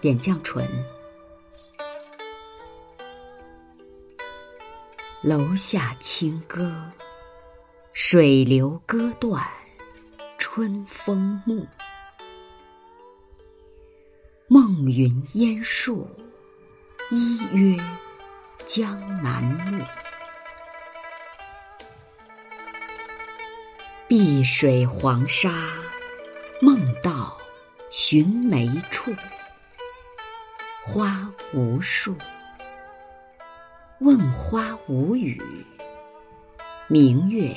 点绛唇，楼下清歌，水流歌断春风暮。梦云烟树，依约江南路。碧水黄沙，梦到寻梅处。花无数，问花无语。明月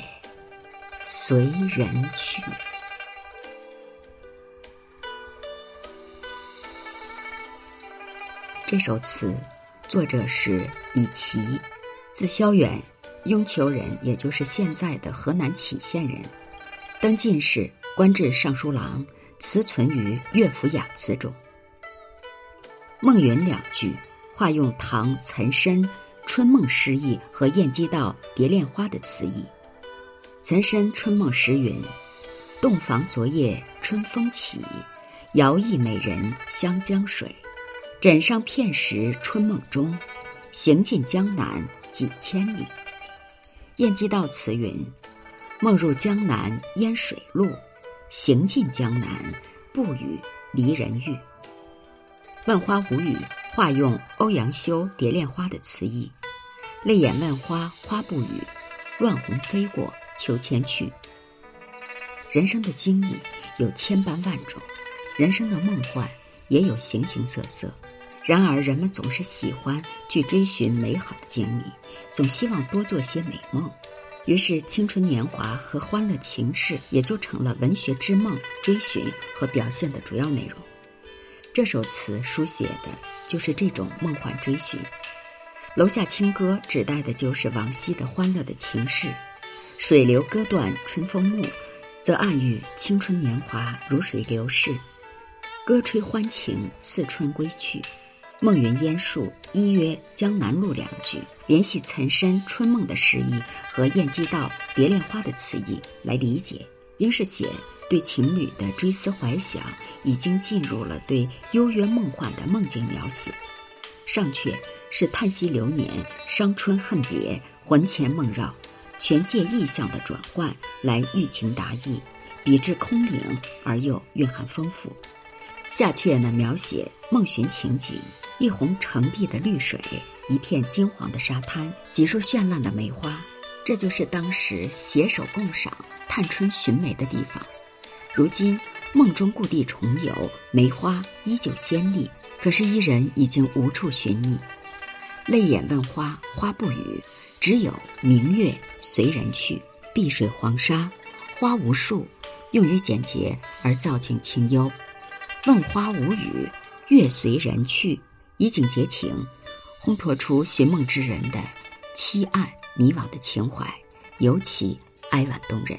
随人去。这首词作者是李琦，字萧远，雍丘人，也就是现在的河南杞县人。登进士，官至尚书郎，词存于乐府雅词中。梦云两句化用唐岑参春梦诗意和晏几道蝶恋花的词意。岑参春梦时云：“洞房昨夜春风起，摇曳美人湘江水。枕上片时春梦中，行尽江南几千里。”晏几道词云：“梦入江南烟水路，行尽江南不与离人遇。”问花无语，化用欧阳修《蝶恋花》的词意：“泪眼问花花不语，乱红飞过秋千去。”人生的经历有千般万种，人生的梦幻也有形形色色。然而，人们总是喜欢去追寻美好的经历，总希望多做些美梦。于是，青春年华和欢乐情事也就成了文学之梦追寻和表现的主要内容。这首词书写的就是这种梦幻追寻，《楼下清歌》指代的就是往昔的欢乐的情事，《水流歌断春风暮》则暗喻青春年华如水流逝，歌吹欢情似春归去，《梦云烟树依约江南路》两句联系岑参春梦的诗意和晏几道蝶恋花的词意来理解，应是写。对情侣的追思怀想，已经进入了对幽约梦幻的梦境描写；上阙是叹息流年、伤春恨别、魂牵梦绕，全借意象的转换来寓情达意，笔致空灵而又蕴含丰富。下阙呢，描写梦寻情景：一泓澄碧的绿水，一片金黄的沙滩，几束绚烂的梅花，这就是当时携手共赏、探春寻梅的地方。如今梦中故地重游，梅花依旧鲜丽，可是伊人已经无处寻觅。泪眼问花，花不语，只有明月随人去。碧水黄沙，花无数，用于简洁而造境清幽。问花无语，月随人去，以景结情，烘托出寻梦之人的凄暗迷惘的情怀，尤其哀婉动人。